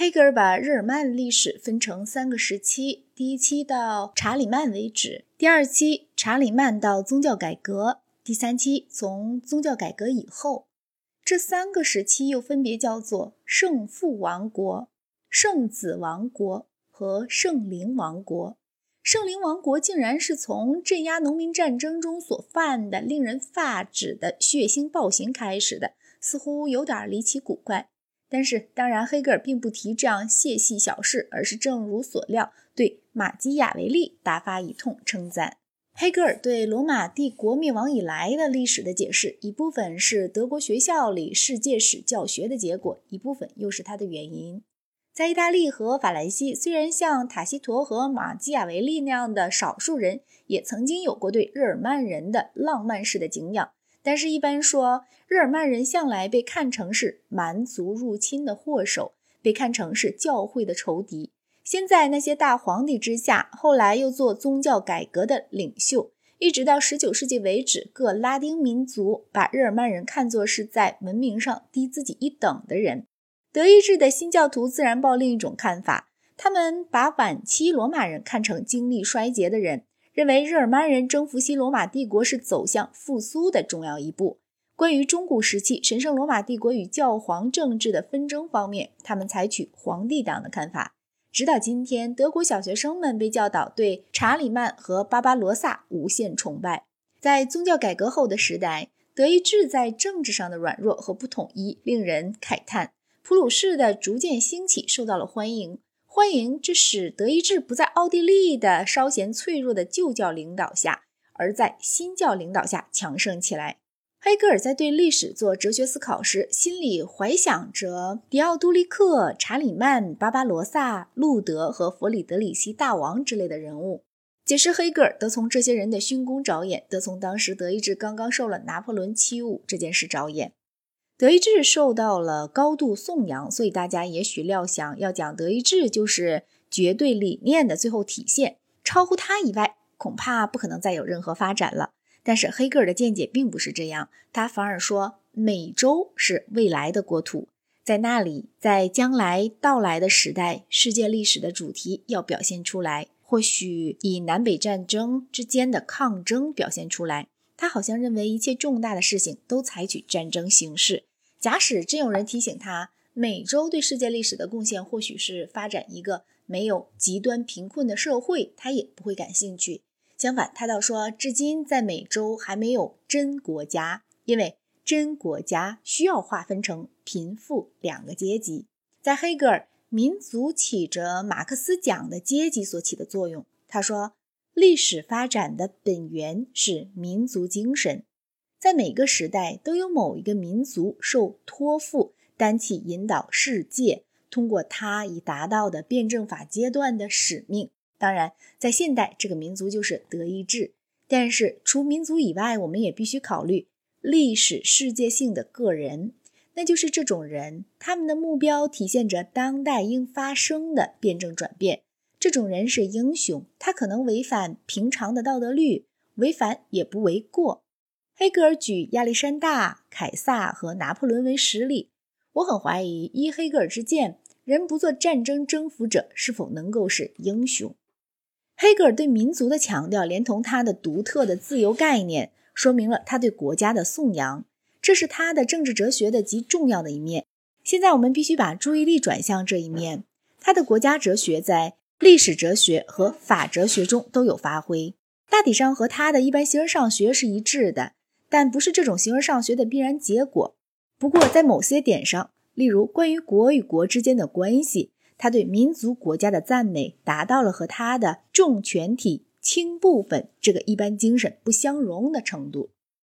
黑格尔把日耳曼历史分成三个时期：第一期到查理曼为止，第二期查理曼到宗教改革，第三期从宗教改革以后。这三个时期又分别叫做圣父王国、圣子王国和圣灵王国。圣灵王国竟然是从镇压农民战争中所犯的令人发指的血腥暴行开始的，似乎有点离奇古怪。但是，当然，黑格尔并不提这样泄细小事，而是正如所料，对马基雅维利大发一通称赞。黑格尔对罗马帝国灭亡以来的历史的解释，一部分是德国学校里世界史教学的结果，一部分又是他的原因。在意大利和法兰西，虽然像塔西佗和马基雅维利那样的少数人，也曾经有过对日耳曼人的浪漫式的敬仰。但是，一般说，日耳曼人向来被看成是蛮族入侵的祸首，被看成是教会的仇敌。先在那些大皇帝之下，后来又做宗教改革的领袖，一直到19世纪为止，各拉丁民族把日耳曼人看作是在文明上低自己一等的人。德意志的新教徒自然抱另一种看法，他们把晚期罗马人看成经历衰竭的人。认为日耳曼人征服西罗马帝国是走向复苏的重要一步。关于中古时期神圣罗马帝国与教皇政治的纷争方面，他们采取皇帝党的看法。直到今天，德国小学生们被教导对查理曼和巴巴罗萨无限崇拜。在宗教改革后的时代，德意志在政治上的软弱和不统一令人慨叹。普鲁士的逐渐兴起受到了欢迎。欢迎，这使德意志不在奥地利的稍显脆弱的旧教领导下，而在新教领导下强盛起来。黑格尔在对历史做哲学思考时，心里怀想着迪奥多利克、查理曼、巴巴罗萨、路德和弗里德里希大王之类的人物。解释黑格尔得从这些人的勋功着眼，得从当时德意志刚刚受了拿破仑欺侮这件事着眼。德意志受到了高度颂扬，所以大家也许料想要讲德意志就是绝对理念的最后体现，超乎它以外，恐怕不可能再有任何发展了。但是黑格尔的见解并不是这样，他反而说美洲是未来的国土，在那里，在将来到来的时代，世界历史的主题要表现出来，或许以南北战争之间的抗争表现出来。他好像认为一切重大的事情都采取战争形式。假使真有人提醒他，美洲对世界历史的贡献或许是发展一个没有极端贫困的社会，他也不会感兴趣。相反，他倒说，至今在美洲还没有真国家，因为真国家需要划分成贫富两个阶级。在黑格尔，民族起着马克思讲的阶级所起的作用。他说，历史发展的本源是民族精神。在每个时代，都有某一个民族受托付担起引导世界，通过它以达到的辩证法阶段的使命。当然，在现代，这个民族就是德意志。但是，除民族以外，我们也必须考虑历史世界性的个人，那就是这种人，他们的目标体现着当代应发生的辩证转变。这种人是英雄，他可能违反平常的道德律，违反也不为过。黑格尔举亚历山大、凯撒和拿破仑为实例。我很怀疑，依黑格尔之见，人不做战争征服者，是否能够是英雄？黑格尔对民族的强调，连同他的独特的自由概念，说明了他对国家的颂扬。这是他的政治哲学的极重要的一面。现在我们必须把注意力转向这一面。他的国家哲学在历史哲学和法哲学中都有发挥，大体上和他的一般形而上学是一致的。但不是这种形而上学的必然结果。不过，在某些点上，例如关于国与国之间的关系，他对民族国家的赞美达到了和他的重全体轻部分这个一般精神不相容的程度。